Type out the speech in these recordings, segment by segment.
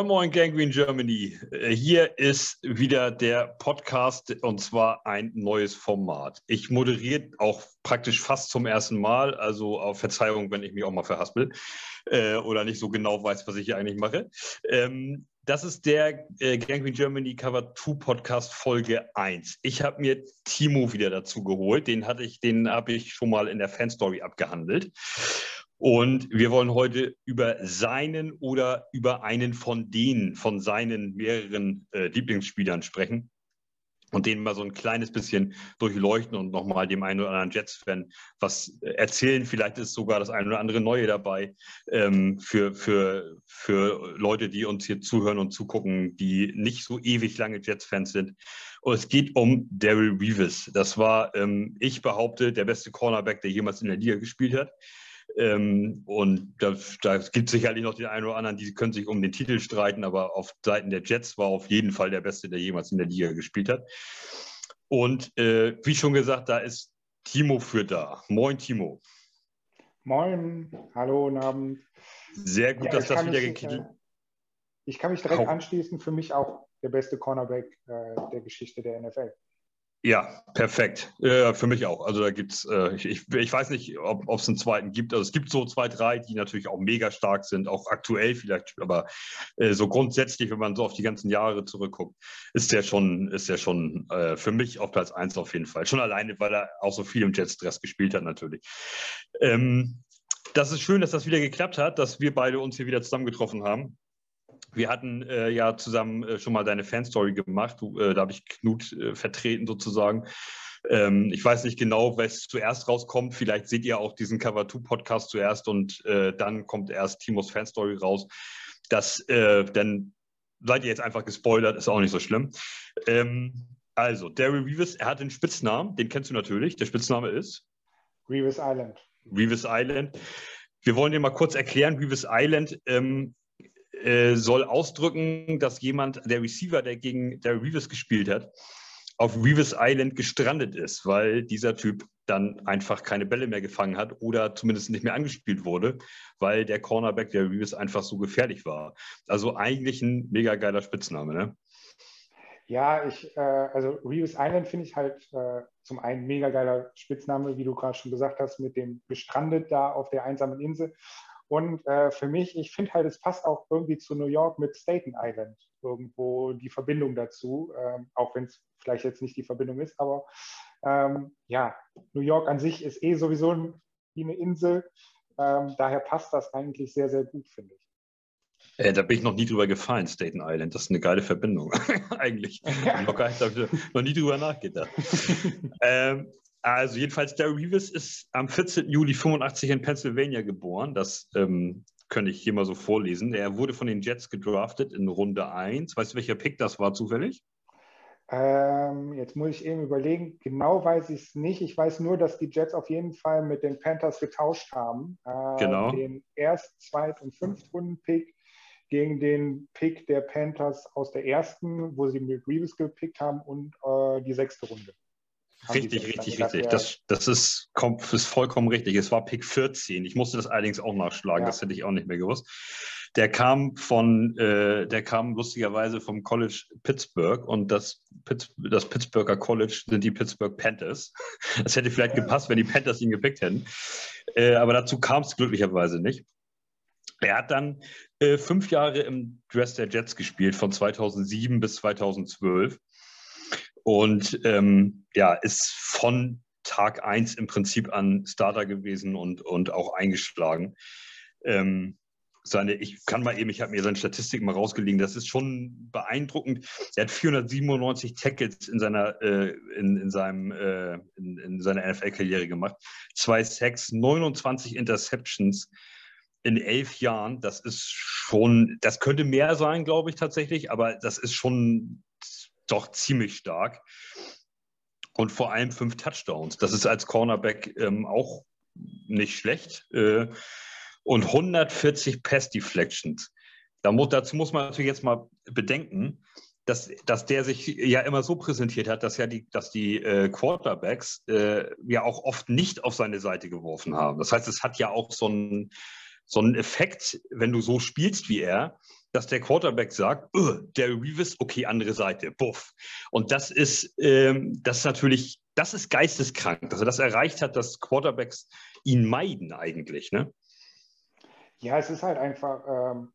Moin Moin Gangrene Germany. Äh, hier ist wieder der Podcast und zwar ein neues Format. Ich moderiere auch praktisch fast zum ersten Mal, also auf Verzeihung, wenn ich mich auch mal verhaspel äh, oder nicht so genau weiß, was ich hier eigentlich mache. Ähm, das ist der äh, Gangrene Germany Cover 2 Podcast Folge 1. Ich habe mir Timo wieder dazu geholt. Den hatte ich, den habe ich schon mal in der Fanstory abgehandelt. Und wir wollen heute über seinen oder über einen von denen, von seinen mehreren äh, Lieblingsspielern sprechen und denen mal so ein kleines bisschen durchleuchten und nochmal dem einen oder anderen Jets-Fan was erzählen. Vielleicht ist sogar das eine oder andere Neue dabei ähm, für, für, für Leute, die uns hier zuhören und zugucken, die nicht so ewig lange Jets-Fans sind. Und es geht um Daryl Reeves. Das war, ähm, ich behaupte, der beste Cornerback, der jemals in der Liga gespielt hat. Ähm, und da, da gibt es sicherlich noch den einen oder anderen, die können sich um den Titel streiten, aber auf Seiten der Jets war auf jeden Fall der Beste, der jemals in der Liga gespielt hat. Und äh, wie schon gesagt, da ist Timo für da. Moin, Timo. Moin, hallo, guten Abend. Sehr gut, ja, dass das wieder gekillt äh, Ich kann mich direkt anschließen. Für mich auch der beste Cornerback äh, der Geschichte der NFL. Ja, perfekt. Äh, für mich auch. Also da gibt es, äh, ich, ich, weiß nicht, ob es einen zweiten gibt. Also es gibt so zwei, drei, die natürlich auch mega stark sind, auch aktuell vielleicht, aber äh, so grundsätzlich, wenn man so auf die ganzen Jahre zurückguckt, ist der schon, ist der schon äh, für mich auf Platz 1 auf jeden Fall. Schon alleine, weil er auch so viel im Jetstress gespielt hat, natürlich. Ähm, das ist schön, dass das wieder geklappt hat, dass wir beide uns hier wieder zusammengetroffen haben. Wir hatten äh, ja zusammen äh, schon mal deine Fanstory gemacht. Du, äh, da habe ich Knut äh, vertreten sozusagen. Ähm, ich weiß nicht genau, was zuerst rauskommt. Vielleicht seht ihr auch diesen Cover 2 Podcast zuerst und äh, dann kommt erst Timos Fanstory raus. Das, äh, dann seid ihr jetzt einfach gespoilert, ist auch nicht so schlimm. Ähm, also, Daryl Reeves, er hat einen Spitznamen, den kennst du natürlich. Der Spitzname ist? Reeves Island. Reeves Island. Wir wollen dir mal kurz erklären, Reeves Island ähm, äh, soll ausdrücken, dass jemand, der Receiver, der gegen der Reeves gespielt hat, auf Reeves Island gestrandet ist, weil dieser Typ dann einfach keine Bälle mehr gefangen hat oder zumindest nicht mehr angespielt wurde, weil der Cornerback der Reeves einfach so gefährlich war. Also eigentlich ein mega geiler Spitzname, ne? Ja, ich, äh, also Reeves Island finde ich halt äh, zum einen mega geiler Spitzname, wie du gerade schon gesagt hast, mit dem gestrandet da auf der einsamen Insel. Und äh, für mich, ich finde halt, es passt auch irgendwie zu New York mit Staten Island irgendwo die Verbindung dazu, ähm, auch wenn es vielleicht jetzt nicht die Verbindung ist, aber ähm, ja, New York an sich ist eh sowieso wie eine Insel. Ähm, daher passt das eigentlich sehr, sehr gut, finde ich. Äh, da bin ich noch nie drüber gefallen, Staten Island. Das ist eine geile Verbindung, eigentlich. Ja. Noch, noch nie drüber nachgedacht. ähm, also jedenfalls, Derry Reeves ist am 14. Juli 85 in Pennsylvania geboren. Das ähm, könnte ich hier mal so vorlesen. Er wurde von den Jets gedraftet in Runde 1. Weißt du, welcher Pick das war zufällig? Ähm, jetzt muss ich eben überlegen. Genau weiß ich es nicht. Ich weiß nur, dass die Jets auf jeden Fall mit den Panthers getauscht haben. Äh, genau. Den Erst-, Zweit- und Fünftrunden-Pick gegen den Pick der Panthers aus der ersten, wo sie mit Reeves gepickt haben, und äh, die sechste Runde. Richtig, richtig, richtig. Das, das ist, kommt, ist vollkommen richtig. Es war Pick 14. Ich musste das allerdings auch nachschlagen, ja. das hätte ich auch nicht mehr gewusst. Der kam von, äh, der kam lustigerweise vom College Pittsburgh und das, Pitts, das Pittsburgher College sind die Pittsburgh Panthers. Das hätte vielleicht gepasst, wenn die Panthers ihn gepickt hätten. Äh, aber dazu kam es glücklicherweise nicht. Er hat dann äh, fünf Jahre im Dress der Jets gespielt, von 2007 bis 2012. Und ähm, ja, ist von Tag 1 im Prinzip an Starter gewesen und, und auch eingeschlagen. Ähm, seine, ich kann mal eben, ich habe mir seine Statistik mal rausgelegen, das ist schon beeindruckend. Er hat 497 Tackles in seiner, äh, in, in, äh, in, in seiner NFL-Karriere gemacht, zwei Sacks, 29 Interceptions in elf Jahren. Das ist schon, das könnte mehr sein, glaube ich tatsächlich, aber das ist schon doch ziemlich stark. Und vor allem fünf Touchdowns. Das ist als Cornerback ähm, auch nicht schlecht. Äh, und 140 Pass-Deflections. Da muss, dazu muss man natürlich jetzt mal bedenken, dass, dass der sich ja immer so präsentiert hat, dass ja die, dass die äh, Quarterbacks äh, ja auch oft nicht auf seine Seite geworfen haben. Das heißt, es hat ja auch so einen, so einen Effekt, wenn du so spielst wie er, dass der Quarterback sagt, der Revis, okay, andere Seite, buff. Und das ist, ähm, das ist natürlich, das ist geisteskrank, dass er das erreicht hat, dass Quarterbacks ihn meiden eigentlich, ne? Ja, es ist halt einfach ähm,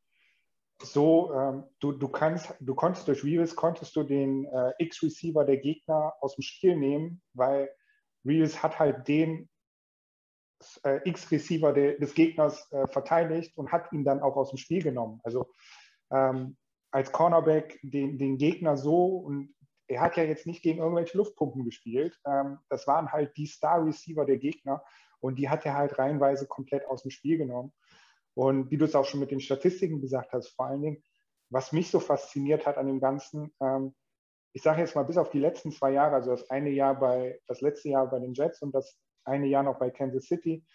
so, ähm, du, du kannst, du konntest durch Revis konntest du den äh, X-Receiver der Gegner aus dem Spiel nehmen, weil Revis hat halt den äh, X-Receiver des Gegners äh, verteidigt und hat ihn dann auch aus dem Spiel genommen. Also ähm, als Cornerback den, den Gegner so und er hat ja jetzt nicht gegen irgendwelche Luftpumpen gespielt. Ähm, das waren halt die Star-Receiver der Gegner und die hat er halt reihenweise komplett aus dem Spiel genommen. Und wie du es auch schon mit den Statistiken gesagt hast, vor allen Dingen, was mich so fasziniert hat an dem Ganzen, ähm, ich sage jetzt mal bis auf die letzten zwei Jahre, also das eine Jahr bei, das letzte Jahr bei den Jets und das eine Jahr noch bei Kansas City,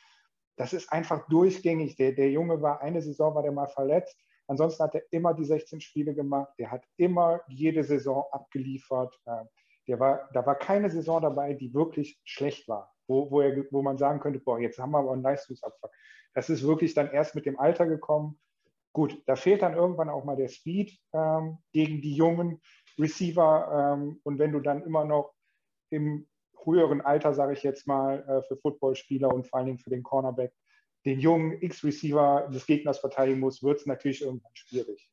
das ist einfach durchgängig. Der, der Junge war, eine Saison war der mal verletzt, Ansonsten hat er immer die 16 Spiele gemacht. Der hat immer jede Saison abgeliefert. Ähm, der war, da war keine Saison dabei, die wirklich schlecht war, wo, wo, er, wo man sagen könnte, boah, jetzt haben wir aber einen Leistungsabfall. Das ist wirklich dann erst mit dem Alter gekommen. Gut, da fehlt dann irgendwann auch mal der Speed ähm, gegen die jungen Receiver. Ähm, und wenn du dann immer noch im höheren Alter, sage ich jetzt mal, äh, für Footballspieler und vor allen Dingen für den Cornerback den jungen X-Receiver des Gegners verteidigen muss, wird es natürlich irgendwann schwierig.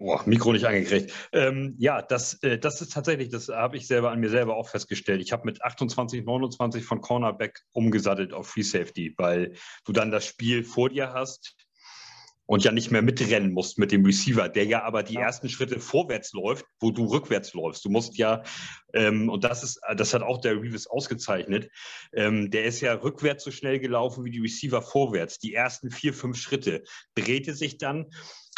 Boah, Mikro nicht angekriegt. Ähm, ja, das, äh, das ist tatsächlich, das habe ich selber an mir selber auch festgestellt. Ich habe mit 28, 29 von Cornerback umgesattelt auf Free Safety, weil du dann das Spiel vor dir hast und ja nicht mehr mitrennen musst mit dem Receiver, der ja aber die ja. ersten Schritte vorwärts läuft, wo du rückwärts läufst. Du musst ja, ähm, und das ist, das hat auch der Reeves ausgezeichnet, ähm, der ist ja rückwärts so schnell gelaufen wie die Receiver vorwärts. Die ersten vier, fünf Schritte drehte sich dann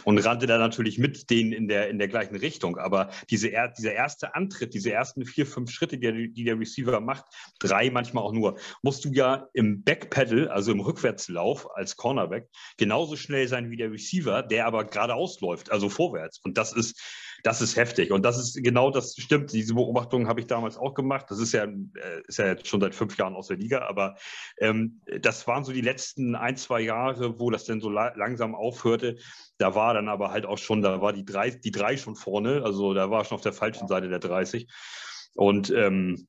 und rannte da natürlich mit denen in der, in der gleichen Richtung. Aber diese, dieser erste Antritt, diese ersten vier, fünf Schritte, die, die der Receiver macht, drei manchmal auch nur, musst du ja im Backpedal, also im Rückwärtslauf als Cornerback, genauso schnell sein wie der Receiver, der aber geradeaus läuft, also vorwärts. Und das ist, das ist heftig. Und das ist genau das stimmt. Diese Beobachtung habe ich damals auch gemacht. Das ist ja, äh, ist ja jetzt schon seit fünf Jahren aus der Liga, aber ähm, das waren so die letzten ein, zwei Jahre, wo das denn so la langsam aufhörte. Da war dann aber halt auch schon, da war die drei, die drei schon vorne, also da war schon auf der falschen Seite der 30. Und ähm,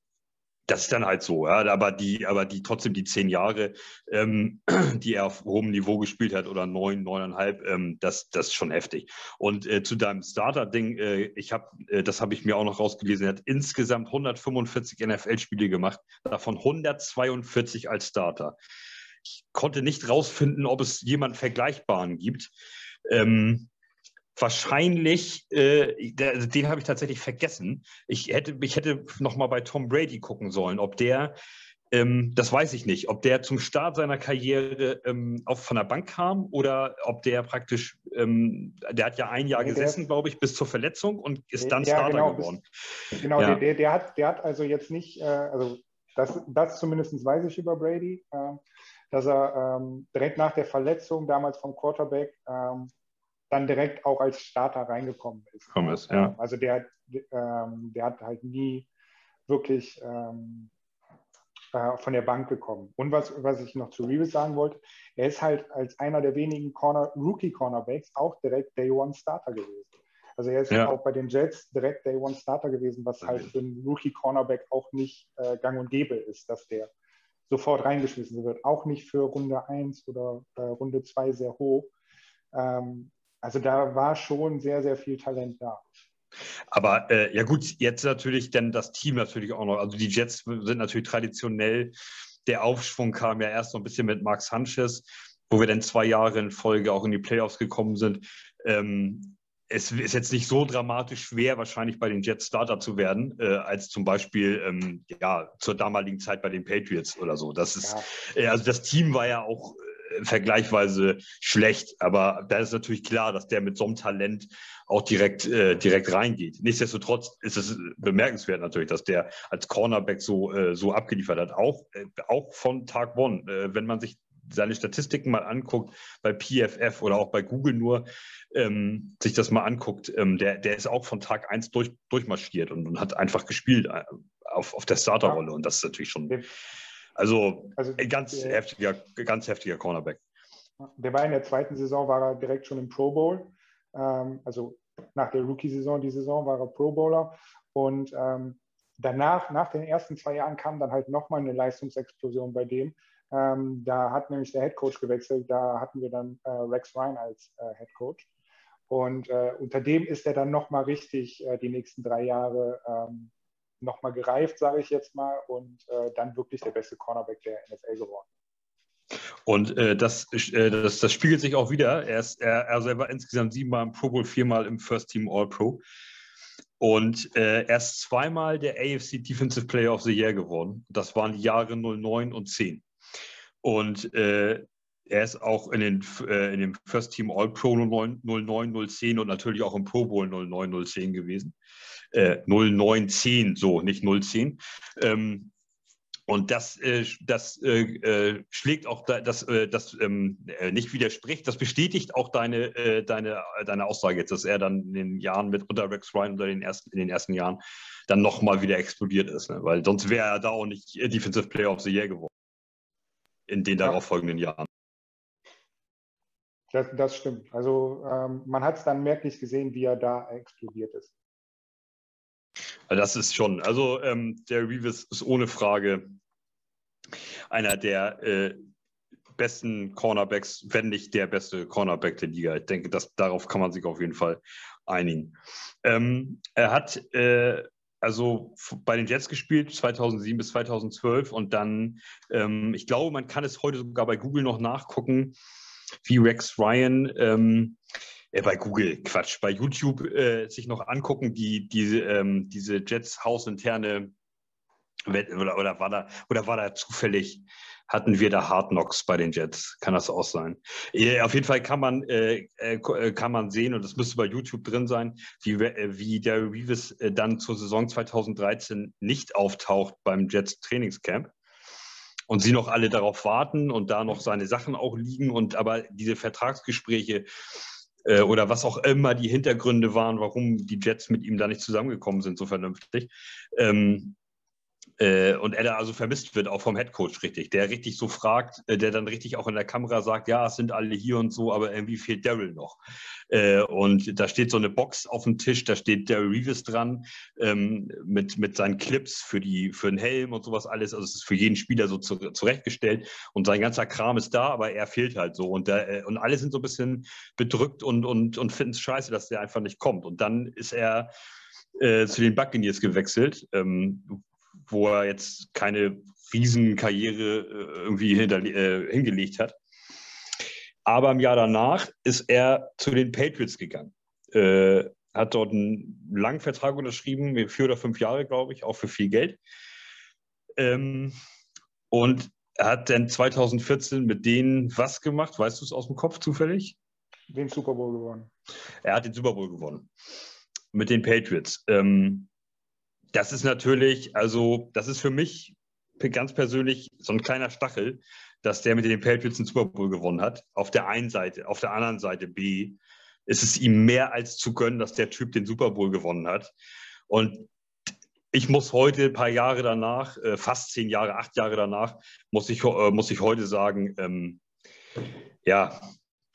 das ist dann halt so, ja. Aber die, aber die trotzdem die zehn Jahre, ähm, die er auf hohem Niveau gespielt hat oder neun, neuneinhalb, ähm, das, das ist schon heftig. Und äh, zu deinem Starter-Ding, äh, ich habe, äh, das habe ich mir auch noch rausgelesen, er hat insgesamt 145 NFL-Spiele gemacht, davon 142 als Starter. Ich konnte nicht rausfinden, ob es jemanden Vergleichbaren gibt. Ähm, wahrscheinlich, äh, der, den habe ich tatsächlich vergessen. Ich hätte, ich hätte noch mal bei Tom Brady gucken sollen, ob der, ähm, das weiß ich nicht, ob der zum Start seiner Karriere ähm, auf, von der Bank kam oder ob der praktisch, ähm, der hat ja ein Jahr nee, gesessen, glaube ich, bis zur Verletzung und ist dann ja, Starter genau, geworden. Bis, genau, ja. der, der, hat, der hat also jetzt nicht, äh, also das, das zumindest weiß ich über Brady, äh, dass er ähm, direkt nach der Verletzung damals vom Quarterback ähm, dann direkt auch als Starter reingekommen ist. Ist, ja. Ähm, also der, ähm, der hat halt nie wirklich ähm, äh, von der Bank gekommen. Und was, was ich noch zu Reeves sagen wollte, er ist halt als einer der wenigen Corner, Rookie-Cornerbacks auch direkt Day One Starter gewesen. Also er ist ja. auch bei den Jets direkt Day One Starter gewesen, was halt für einen Rookie-Cornerback auch nicht äh, gang und gäbe ist, dass der sofort reingeschmissen wird. Auch nicht für Runde 1 oder äh, Runde 2 sehr hoch. Ähm, also da war schon sehr, sehr viel Talent da. Aber äh, ja gut, jetzt natürlich dann das Team natürlich auch noch. Also die Jets sind natürlich traditionell, der Aufschwung kam ja erst so ein bisschen mit Mark Sanchez, wo wir dann zwei Jahre in Folge auch in die Playoffs gekommen sind. Ähm, es ist jetzt nicht so dramatisch schwer, wahrscheinlich bei den Jets Starter zu werden, äh, als zum Beispiel ähm, ja, zur damaligen Zeit bei den Patriots oder so. Das ist, ja. äh, also das Team war ja auch vergleichsweise schlecht. Aber da ist natürlich klar, dass der mit so einem Talent auch direkt, äh, direkt reingeht. Nichtsdestotrotz ist es bemerkenswert natürlich, dass der als Cornerback so, äh, so abgeliefert hat. Auch, äh, auch von Tag One. Äh, wenn man sich seine Statistiken mal anguckt, bei PFF oder auch bei Google nur, ähm, sich das mal anguckt, ähm, der, der ist auch von Tag 1 durch, durchmarschiert und, und hat einfach gespielt äh, auf, auf der Starterrolle. Und das ist natürlich schon also, also ganz, äh, heftiger, ganz heftiger Cornerback. Der war in der zweiten Saison, war er direkt schon im Pro Bowl. Ähm, also nach der Rookie-Saison, die Saison war er Pro Bowler. Und ähm, danach, nach den ersten zwei Jahren, kam dann halt nochmal eine Leistungsexplosion bei dem. Ähm, da hat nämlich der Head Coach gewechselt. Da hatten wir dann äh, Rex Ryan als äh, Head Coach. Und äh, unter dem ist er dann nochmal richtig äh, die nächsten drei Jahre ähm, nochmal gereift, sage ich jetzt mal, und äh, dann wirklich der beste Cornerback der NFL geworden. Und äh, das, äh, das, das, spiegelt sich auch wieder. Er, ist, er, er war insgesamt siebenmal im Pro Bowl, viermal im First Team All-Pro. Und äh, er ist zweimal der AFC Defensive Player of the Year geworden. Das waren die Jahre 09 und 10. Und äh, er ist auch in, den, äh, in dem First Team All-Pro 09, 09, 010 und natürlich auch im Pro Bowl 09, 010 gewesen. Äh, 0910, so, nicht 010. Ähm, und das, äh, das äh, äh, schlägt auch da, das, äh, das ähm, äh, nicht widerspricht, das bestätigt auch deine, äh, deine, deine Aussage jetzt, dass er dann in den Jahren mit unter Rex Ryan unter den ersten, in den ersten Jahren dann nochmal wieder explodiert ist. Ne? Weil sonst wäre er da auch nicht Defensive Player of the Year geworden in den darauffolgenden Jahren. Das, das stimmt. Also ähm, man hat es dann merklich gesehen, wie er da explodiert ist. Das ist schon, also ähm, der Reeves ist ohne Frage einer der äh, besten Cornerbacks, wenn nicht der beste Cornerback der Liga. Ich denke, dass, darauf kann man sich auf jeden Fall einigen. Ähm, er hat äh, also bei den Jets gespielt, 2007 bis 2012 und dann, ähm, ich glaube, man kann es heute sogar bei Google noch nachgucken, wie Rex Ryan ähm, äh, bei Google, Quatsch, bei YouTube äh, sich noch angucken, die, die ähm, diese Jets hausinterne oder, oder, war da, oder war da zufällig, hatten wir da Hard Knocks bei den Jets? Kann das auch sein? Äh, auf jeden Fall kann man, äh, äh, äh kann man sehen, und das müsste bei YouTube drin sein, wie, wie der Reeves dann zur Saison 2013 nicht auftaucht beim Jets Trainingscamp und sie noch alle darauf warten und da noch seine Sachen auch liegen und aber diese Vertragsgespräche äh, oder was auch immer die Hintergründe waren, warum die Jets mit ihm da nicht zusammengekommen sind, so vernünftig. Ähm, äh, und er da also vermisst wird, auch vom Headcoach richtig, der richtig so fragt, äh, der dann richtig auch in der Kamera sagt, ja, es sind alle hier und so, aber irgendwie fehlt Daryl noch. Äh, und da steht so eine Box auf dem Tisch, da steht Daryl Reeves dran ähm, mit, mit seinen Clips für, die, für den Helm und sowas alles. Also es ist für jeden Spieler so zu, zurechtgestellt und sein ganzer Kram ist da, aber er fehlt halt so. Und, der, äh, und alle sind so ein bisschen bedrückt und, und, und finden es scheiße, dass der einfach nicht kommt. Und dann ist er äh, zu den Buccaneers gewechselt, ähm, wo er jetzt keine Riesenkarriere äh, irgendwie äh, hingelegt hat. Aber im Jahr danach ist er zu den Patriots gegangen. Äh, hat dort einen langen Vertrag unterschrieben, vier oder fünf Jahre, glaube ich, auch für viel Geld. Ähm, und er hat dann 2014 mit denen was gemacht? Weißt du es aus dem Kopf zufällig? Den Super Bowl gewonnen. Er hat den Super Bowl gewonnen. Mit den Patriots. Ähm, das ist natürlich, also das ist für mich ganz persönlich so ein kleiner Stachel, dass der mit den Patriots den Super Bowl gewonnen hat. Auf der einen Seite, auf der anderen Seite B ist es ihm mehr als zu gönnen, dass der Typ den Super Bowl gewonnen hat. Und ich muss heute, ein paar Jahre danach, äh, fast zehn Jahre, acht Jahre danach, muss ich, äh, muss ich heute sagen, ähm, ja,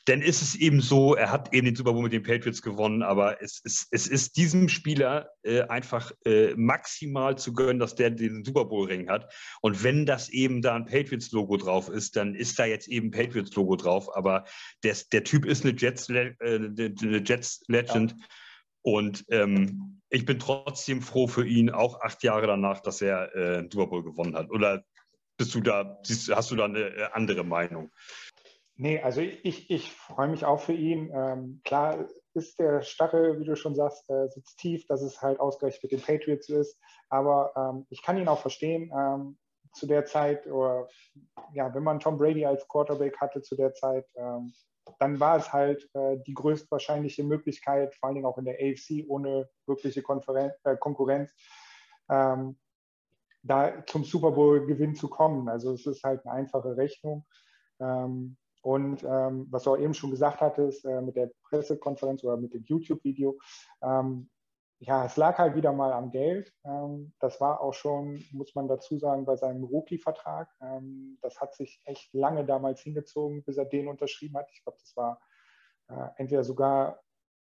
dann ist es eben so, er hat eben den Super Bowl mit den Patriots gewonnen, aber es, es, es ist diesem Spieler äh, einfach äh, maximal zu gönnen, dass der den Super Bowl-Ring hat. Und wenn das eben da ein Patriots-Logo drauf ist, dann ist da jetzt eben Patriots-Logo drauf. Aber der, der Typ ist eine Jets-Legend. Äh, eine Jets -Legend. Ja. Und ähm, ich bin trotzdem froh für ihn, auch acht Jahre danach, dass er äh, Super Bowl gewonnen hat. Oder bist du da, hast du da eine äh, andere Meinung? Nee, also ich, ich freue mich auch für ihn. Ähm, klar ist der Stachel, wie du schon sagst, äh, sitzt tief, dass es halt ausgerechnet mit den Patriots ist. Aber ähm, ich kann ihn auch verstehen. Ähm, zu der Zeit, oder ja, wenn man Tom Brady als Quarterback hatte zu der Zeit, ähm, dann war es halt äh, die größtwahrscheinliche Möglichkeit, vor allen Dingen auch in der AFC ohne wirkliche Konferenz, äh, Konkurrenz, ähm, da zum Super Bowl-Gewinn zu kommen. Also es ist halt eine einfache Rechnung. Ähm, und ähm, was du auch eben schon gesagt hattest, äh, mit der Pressekonferenz oder mit dem YouTube-Video, ähm, ja, es lag halt wieder mal am Geld. Ähm, das war auch schon, muss man dazu sagen, bei seinem Rookie-Vertrag. Ähm, das hat sich echt lange damals hingezogen, bis er den unterschrieben hat. Ich glaube, das war äh, entweder sogar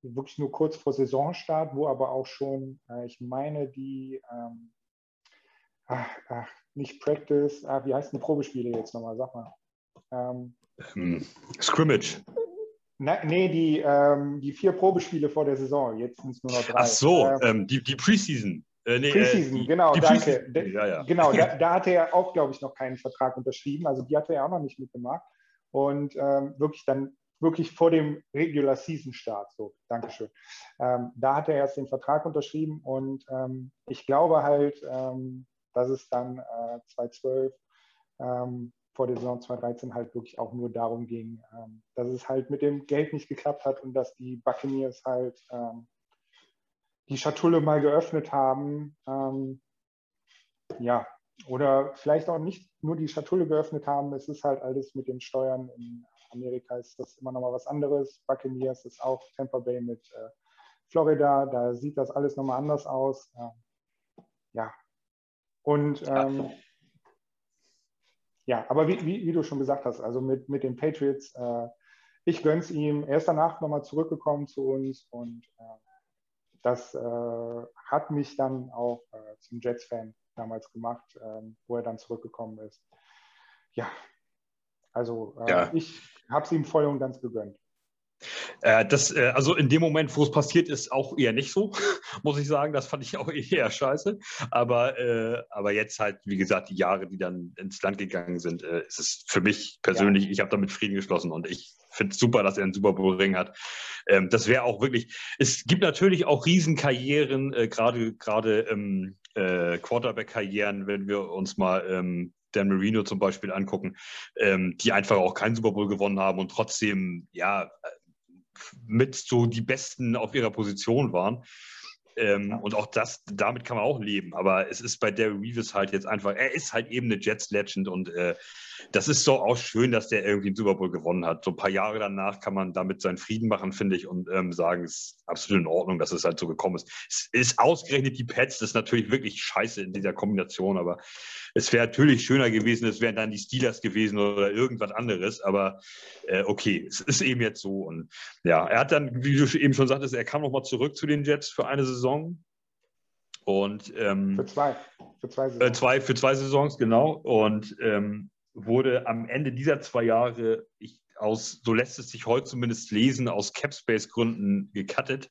wirklich nur kurz vor Saisonstart, wo aber auch schon, äh, ich meine, die, ähm, ach, ach, nicht Practice, ah, wie heißt die Probespiele jetzt nochmal, sag mal. Ähm, ähm, Scrimmage. Na, nee, die, ähm, die vier Probespiele vor der Saison, jetzt sind es nur noch drei. Ach so, ähm, ähm die, die Preseason. Äh, nee, Preseason, äh, genau, die danke. Preseason. Ja, ja. Genau, da, da hatte er auch, glaube ich, noch keinen Vertrag unterschrieben. Also die hatte er auch noch nicht mitgemacht. Und ähm, wirklich dann wirklich vor dem Regular Season Start. So, Dankeschön. Ähm, da hat er erst den Vertrag unterschrieben und ähm, ich glaube halt, ähm, dass es dann äh, 2012 ähm, vor der Saison 2013 halt wirklich auch nur darum ging, ähm, dass es halt mit dem Geld nicht geklappt hat und dass die Buccaneers halt ähm, die Schatulle mal geöffnet haben. ja, oder vielleicht auch nicht nur die Schatulle geöffnet haben. Es ist halt alles mit den Steuern in Amerika ist das immer noch mal was anderes. Buccaneers ist auch Tampa Bay mit äh, Florida. Da sieht das alles nochmal anders aus. Äh, ja. Und ähm, ja, aber wie, wie, wie, du schon gesagt hast, also mit, mit den Patriots, äh, ich gönn's ihm. Er ist danach nochmal zurückgekommen zu uns und äh, das äh, hat mich dann auch äh, zum Jets-Fan damals gemacht, ähm, wo er dann zurückgekommen ist. Ja, also äh, ja. ich habe es ihm voll und ganz gegönnt. Äh, das, äh, also in dem Moment, wo es passiert ist, auch eher nicht so, muss ich sagen. Das fand ich auch eher scheiße. Aber, äh, aber jetzt halt, wie gesagt, die Jahre, die dann ins Land gegangen sind, ist es für mich persönlich, ja. ich habe damit Frieden geschlossen und ich finde es super, dass er einen Super Bowl Ring hat. Ähm, das wäre auch wirklich, es gibt natürlich auch Riesenkarrieren, gerade gerade ähm, äh, Quarterback-Karrieren, wenn wir uns mal ähm, Dan Marino zum Beispiel angucken, ähm, die einfach auch keinen Super Bowl gewonnen haben und trotzdem ja mit so die Besten auf ihrer Position waren. Ähm, und auch das, damit kann man auch leben. Aber es ist bei Derry Reeves halt jetzt einfach, er ist halt eben eine Jets-Legend und äh, das ist so auch schön, dass der irgendwie einen Super Bowl gewonnen hat. So ein paar Jahre danach kann man damit seinen Frieden machen, finde ich, und ähm, sagen, es ist absolut in Ordnung, dass es halt so gekommen ist. Es ist ausgerechnet die Pets, das ist natürlich wirklich scheiße in dieser Kombination, aber es wäre natürlich schöner gewesen, es wären dann die Steelers gewesen oder irgendwas anderes, aber äh, okay, es ist eben jetzt so. Und ja, er hat dann, wie du eben schon sagtest, er kam nochmal zurück zu den Jets für eine Saison. Und, ähm, für zwei. Für zwei, Saisons. Äh, zwei, für zwei Saisons, genau. Und ähm, wurde am Ende dieser zwei Jahre, ich, aus, so lässt es sich heute zumindest lesen, aus Capspace-Gründen gecuttet.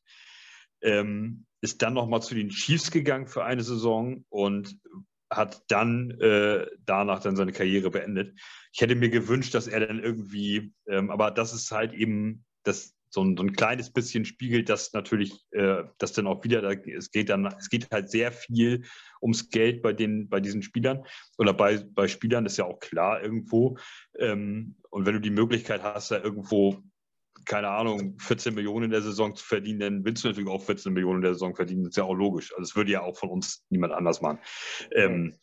Ähm, ist dann nochmal zu den Chiefs gegangen für eine Saison und hat dann äh, danach dann seine Karriere beendet. Ich hätte mir gewünscht, dass er dann irgendwie, ähm, aber das ist halt eben das so ein, so ein kleines bisschen spiegelt das natürlich, äh, das dann auch wieder, da, es geht dann, es geht halt sehr viel ums Geld bei den, bei diesen Spielern oder bei, bei Spielern, ist ja auch klar irgendwo. Ähm, und wenn du die Möglichkeit hast, da irgendwo keine Ahnung, 14 Millionen in der Saison zu verdienen, dann willst du natürlich auch 14 Millionen in der Saison verdienen. Das ist ja auch logisch. Also das würde ja auch von uns niemand anders machen. Ähm,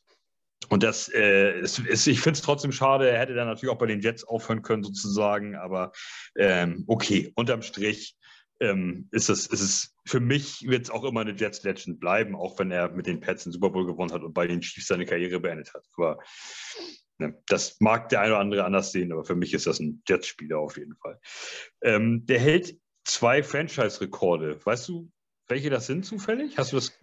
und das, äh, ist, ist, ich finde es trotzdem schade. Er hätte dann natürlich auch bei den Jets aufhören können, sozusagen. Aber ähm, okay, unterm Strich ähm, ist es, ist es für mich wird es auch immer eine Jets Legend bleiben, auch wenn er mit den Pets den Super Bowl gewonnen hat und bei den Chiefs seine Karriere beendet hat. Aber Ne, das mag der eine oder andere anders sehen, aber für mich ist das ein Jets-Spieler auf jeden Fall. Ähm, der hält zwei Franchise-Rekorde. Weißt du, welche das sind zufällig? Hast du das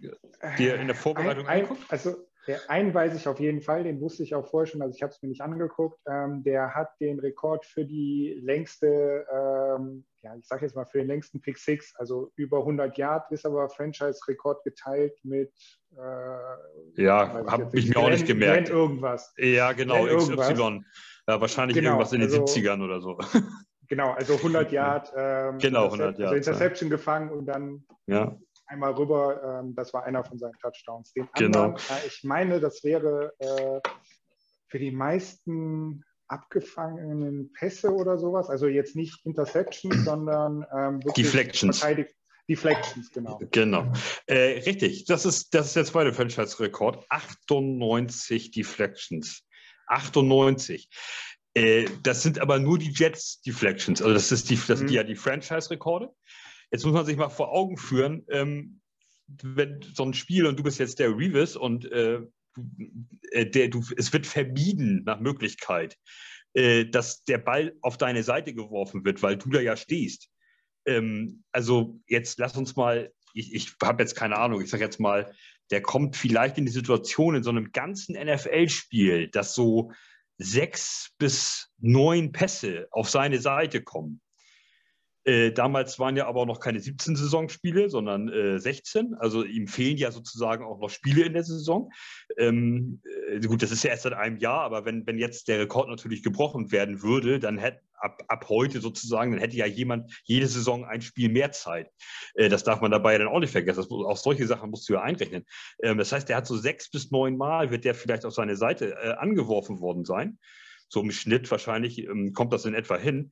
dir in der Vorbereitung ein, angeguckt? Also der einen weiß ich auf jeden Fall, den wusste ich auch vorher schon, also ich habe es mir nicht angeguckt. Ähm, der hat den Rekord für die längste, ähm, ja, ich sage jetzt mal für den längsten Pick Six, also über 100 Yard, ist aber Franchise-Rekord geteilt mit. Äh, ja, habe ich, mir auch nicht gemerkt. Glenn irgendwas. Ja, genau, XY. Ja, wahrscheinlich genau, irgendwas in den also, 70ern oder so. Genau, also 100 Yard. Ähm, genau, 100 Yard. Also Interception ja. gefangen und dann ja einmal rüber. Ähm, das war einer von seinen Touchdowns. Den genau. anderen, äh, ich meine, das wäre äh, für die meisten abgefangenen Pässe oder sowas. Also jetzt nicht Interception, sondern ähm, Deflections. Deflections, genau. Genau. Äh, richtig, das ist, das ist der zweite Franchise-Rekord. 98 Deflections. 98. Äh, das sind aber nur die Jets Deflections. Also das ist die, das sind mhm. ja die Franchise-Rekorde. Jetzt muss man sich mal vor Augen führen, ähm, wenn so ein Spiel und du bist jetzt der Revis und äh, äh, der, du, es wird vermieden nach Möglichkeit, äh, dass der Ball auf deine Seite geworfen wird, weil du da ja stehst. Ähm, also jetzt lass uns mal, ich, ich habe jetzt keine Ahnung, ich sage jetzt mal, der kommt vielleicht in die Situation in so einem ganzen NFL-Spiel, dass so sechs bis neun Pässe auf seine Seite kommen. Äh, damals waren ja aber noch keine 17 Saisonspiele, sondern äh, 16. Also ihm fehlen ja sozusagen auch noch Spiele in der Saison. Ähm, äh, gut, das ist ja erst seit einem Jahr, aber wenn, wenn jetzt der Rekord natürlich gebrochen werden würde, dann hätte ab, ab heute sozusagen, dann hätte ja jemand jede Saison ein Spiel mehr Zeit. Äh, das darf man dabei dann auch nicht vergessen. Das, auch solche Sachen musst du ja einrechnen. Ähm, das heißt, der hat so sechs bis neun Mal wird der vielleicht auf seine Seite äh, angeworfen worden sein. So im Schnitt wahrscheinlich ähm, kommt das in etwa hin.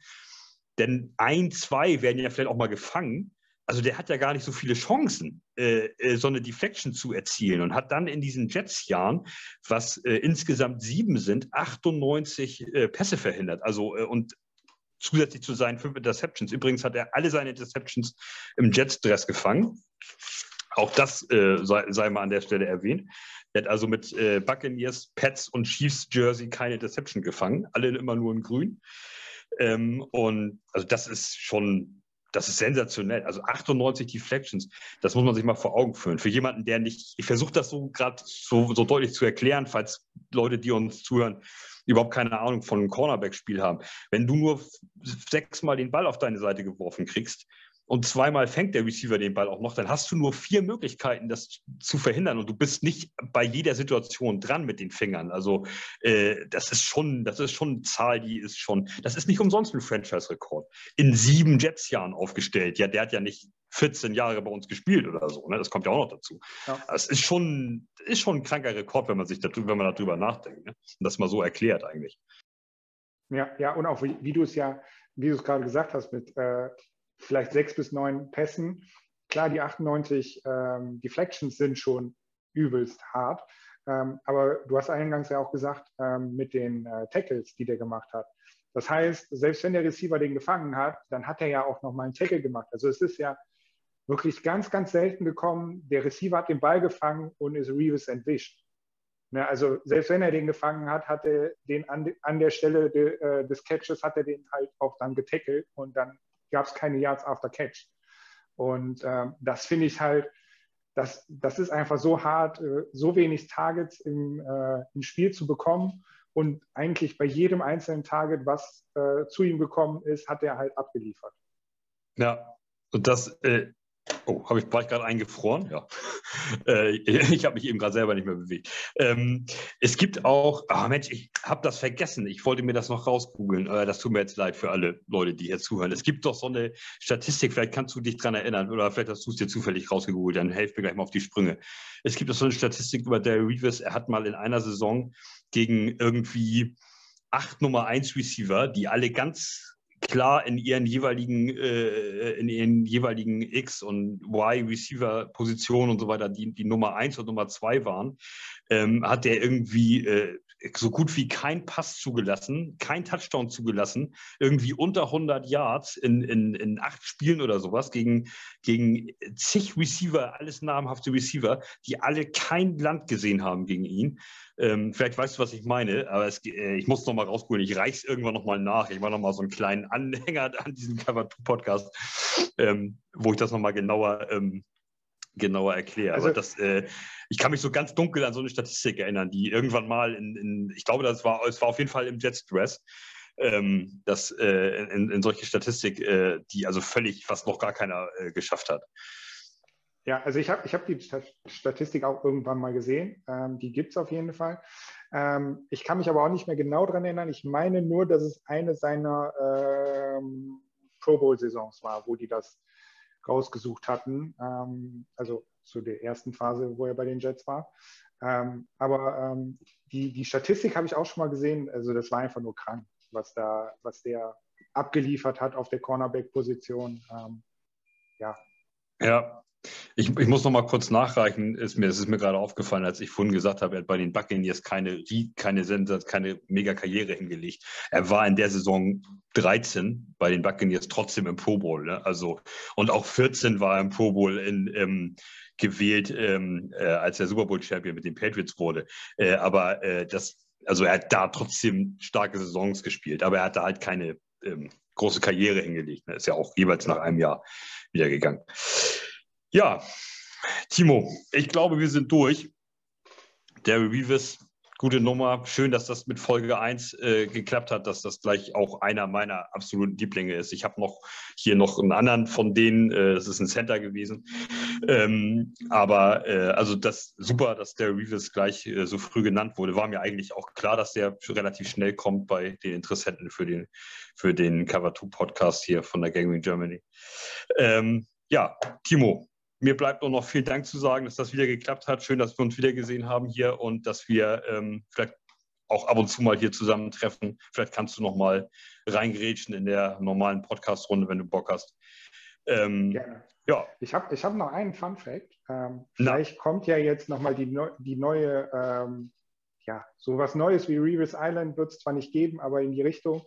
Denn ein, zwei werden ja vielleicht auch mal gefangen. Also der hat ja gar nicht so viele Chancen, äh, äh, so eine Deflection zu erzielen und hat dann in diesen Jets-Jahren, was äh, insgesamt sieben sind, 98 äh, Pässe verhindert. Also äh, und zusätzlich zu seinen fünf Interceptions. Übrigens hat er alle seine Interceptions im Jets-Dress gefangen. Auch das sei, sei, mal an der Stelle erwähnt. Er hat also mit Buccaneers, Pets und Chiefs Jersey keine Interception gefangen, alle immer nur in grün. Ähm, und also das ist schon, das ist sensationell. Also 98 Deflections, das muss man sich mal vor Augen führen. Für jemanden, der nicht, ich versuche das so gerade so, so deutlich zu erklären, falls Leute, die uns zuhören, überhaupt keine Ahnung von einem Cornerback-Spiel haben. Wenn du nur sechsmal den Ball auf deine Seite geworfen kriegst, und zweimal fängt der Receiver den Ball auch noch, dann hast du nur vier Möglichkeiten, das zu verhindern und du bist nicht bei jeder Situation dran mit den Fingern. Also äh, das ist schon, das ist schon eine Zahl, die ist schon, das ist nicht umsonst ein Franchise-Rekord. In sieben Jets-Jahren aufgestellt. Ja, der hat ja nicht 14 Jahre bei uns gespielt oder so. Ne? Das kommt ja auch noch dazu. Ja. Das ist schon, ist schon ein kranker Rekord, wenn man sich darüber, wenn man darüber nachdenkt. Ne? Und das mal so erklärt eigentlich. Ja, ja, und auch wie, wie du es ja, wie du es gerade gesagt hast, mit äh, vielleicht sechs bis neun Pässen. Klar, die 98 ähm, Deflections sind schon übelst hart. Ähm, aber du hast eingangs ja auch gesagt, ähm, mit den äh, Tackles, die der gemacht hat. Das heißt, selbst wenn der Receiver den gefangen hat, dann hat er ja auch nochmal einen Tackle gemacht. Also es ist ja wirklich ganz, ganz selten gekommen, der Receiver hat den Ball gefangen und ist Reeves entwischt. Ne, also selbst wenn er den gefangen hat, hat er den an, an der Stelle de, äh, des Catches, hat er den halt auch dann getackelt und dann gab es keine Yards after Catch. Und ähm, das finde ich halt, das, das ist einfach so hart, äh, so wenig Targets im, äh, im Spiel zu bekommen. Und eigentlich bei jedem einzelnen Target, was äh, zu ihm gekommen ist, hat er halt abgeliefert. Ja, und das, äh, Oh, habe ich, war ich gerade eingefroren? Ja. Äh, ich habe mich eben gerade selber nicht mehr bewegt. Ähm, es gibt auch, ah Mensch, ich habe das vergessen. Ich wollte mir das noch rausgoogeln. Äh, das tut mir jetzt leid für alle Leute, die hier zuhören. Es gibt doch so eine Statistik, vielleicht kannst du dich daran erinnern oder vielleicht hast du es dir zufällig rausgegoogelt, dann helf mir gleich mal auf die Sprünge. Es gibt doch so eine Statistik über Derry Reeves. Er hat mal in einer Saison gegen irgendwie acht Nummer 1 Receiver, die alle ganz klar in ihren jeweiligen, äh, in ihren jeweiligen X- und Y-Receiver-Positionen und so weiter, die, die Nummer 1 und Nummer 2 waren, ähm, hat der irgendwie äh, so gut wie kein Pass zugelassen, kein Touchdown zugelassen, irgendwie unter 100 Yards in, in, in acht Spielen oder sowas gegen, gegen zig Receiver, alles namhafte Receiver, die alle kein Land gesehen haben gegen ihn. Ähm, vielleicht weißt du, was ich meine, aber es, äh, ich muss noch mal rausholen. Ich reiche es irgendwann noch mal nach. Ich mache noch mal so einen kleinen Anhänger an diesem Cover 2 Podcast, ähm, wo ich das noch mal genauer ähm, genauer erkläre. Also, Aber das, äh, ich kann mich so ganz dunkel an so eine Statistik erinnern, die irgendwann mal in, in ich glaube, das war, es war auf jeden Fall im Jets Dress, ähm, dass äh, in, in, solche Statistik, äh, die also völlig fast noch gar keiner äh, geschafft hat. Ja, also ich habe ich hab die Statistik auch irgendwann mal gesehen. Ähm, die gibt es auf jeden Fall. Ähm, ich kann mich aber auch nicht mehr genau daran erinnern. Ich meine nur, dass es eine seiner ähm, Pro Bowl-Saisons war, wo die das rausgesucht hatten. Ähm, also zu der ersten Phase, wo er bei den Jets war. Ähm, aber ähm, die, die Statistik habe ich auch schon mal gesehen. Also das war einfach nur krank, was da, was der abgeliefert hat auf der Cornerback-Position. Ähm, ja. Ja, Ich, ich, muss noch mal kurz nachreichen. Ist mir, das ist mir gerade aufgefallen, als ich vorhin gesagt habe, er hat bei den Buccaneers keine, keine Sensatz, keine Mega-Karriere hingelegt. Er war in der Saison 13 bei den Buccaneers trotzdem im Pro Bowl. Ne? Also, und auch 14 war er im Pro Bowl in, ähm, gewählt, ähm, äh, als der Super Bowl-Champion mit den Patriots wurde. Äh, aber äh, das, also er hat da trotzdem starke Saisons gespielt, aber er hatte halt keine ähm, große Karriere hingelegt. Ne? Ist ja auch jeweils nach einem Jahr wieder gegangen. Ja, Timo, ich glaube, wir sind durch. Der Revis, gute Nummer. Schön, dass das mit Folge 1 äh, geklappt hat, dass das gleich auch einer meiner absoluten Lieblinge ist. Ich habe noch hier noch einen anderen von denen, äh, das ist ein Center gewesen. Ähm, aber äh, also das super, dass der Revis gleich äh, so früh genannt wurde. War mir eigentlich auch klar, dass der relativ schnell kommt bei den Interessenten für den, für den Cover 2 Podcast hier von der Gaming Germany. Ähm, ja, Timo, mir bleibt nur noch vielen Dank zu sagen, dass das wieder geklappt hat. Schön, dass wir uns wieder gesehen haben hier und dass wir ähm, vielleicht auch ab und zu mal hier zusammentreffen. Vielleicht kannst du noch mal reingrätschen in der normalen Podcast-Runde, wenn du Bock hast. Ähm, Gerne. Ja. Ich habe ich hab noch einen Fun Fact. Ähm, vielleicht Na. kommt ja jetzt noch mal die, Neu die neue, ähm, ja, sowas Neues wie Revis Island wird es zwar nicht geben, aber in die Richtung.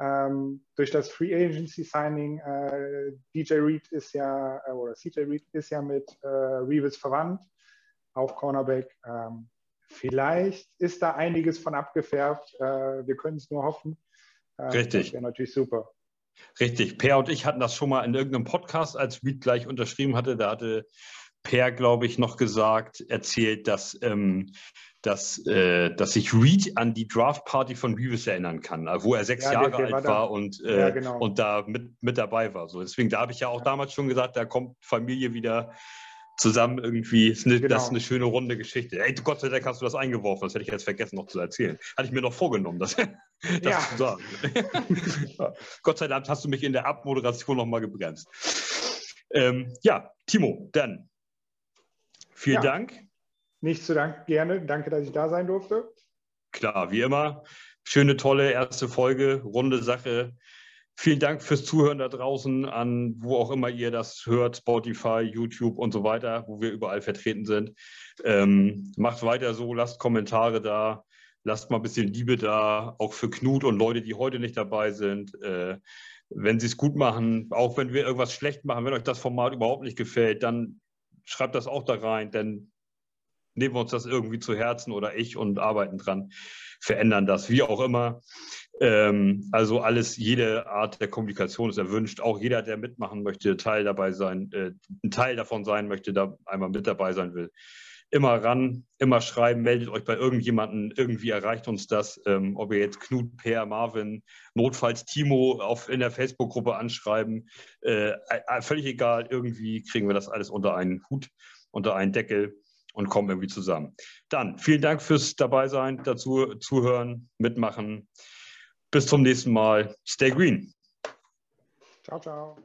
Ähm, durch das Free Agency Signing, äh, DJ Reed ist ja, äh, oder CJ Reed ist ja mit äh, Reeves verwandt, auch Cornerback. Ähm, vielleicht ist da einiges von abgefärbt. Äh, wir können es nur hoffen. Ähm, Richtig. Das wäre natürlich super. Richtig. Per und ich hatten das schon mal in irgendeinem Podcast, als Reed gleich unterschrieben hatte. Da hatte Per, glaube ich, noch gesagt, erzählt, dass ähm, dass, äh, dass sich Reed an die Draft-Party von Beavis erinnern kann, wo er sechs ja, Jahre der, der alt war, war und, äh, ja, genau. und da mit, mit dabei war. So, deswegen, da habe ich ja auch damals schon gesagt, da kommt Familie wieder zusammen irgendwie. Ist eine, genau. Das ist eine schöne runde Geschichte. Ey, Gott sei Dank hast du das eingeworfen, das hätte ich jetzt vergessen noch zu erzählen. Hatte ich mir noch vorgenommen, das, das ja. zu sagen. Gott sei Dank hast du mich in der Abmoderation nochmal gebremst. Ähm, ja, Timo, dann vielen Dank. Nicht zu danken, gerne. Danke, dass ich da sein durfte. Klar, wie immer. Schöne, tolle erste Folge, runde Sache. Vielen Dank fürs Zuhören da draußen an, wo auch immer ihr das hört, Spotify, YouTube und so weiter, wo wir überall vertreten sind. Ähm, macht weiter so, lasst Kommentare da, lasst mal ein bisschen Liebe da, auch für Knut und Leute, die heute nicht dabei sind. Äh, wenn sie es gut machen, auch wenn wir irgendwas schlecht machen, wenn euch das Format überhaupt nicht gefällt, dann schreibt das auch da rein, denn nehmen wir uns das irgendwie zu Herzen oder ich und arbeiten dran, verändern das, wie auch immer. Ähm, also alles, jede Art der Kommunikation ist erwünscht. Auch jeder, der mitmachen möchte, Teil dabei sein, äh, ein Teil davon sein möchte, da einmal mit dabei sein will. Immer ran, immer schreiben, meldet euch bei irgendjemandem, irgendwie erreicht uns das. Ähm, ob ihr jetzt Knut, Per, Marvin, notfalls Timo auf, in der Facebook-Gruppe anschreiben, äh, äh völlig egal, irgendwie kriegen wir das alles unter einen Hut, unter einen Deckel und kommen irgendwie zusammen. Dann vielen Dank fürs Dabeisein, dazu zuhören, mitmachen. Bis zum nächsten Mal. Stay green. Ciao, ciao.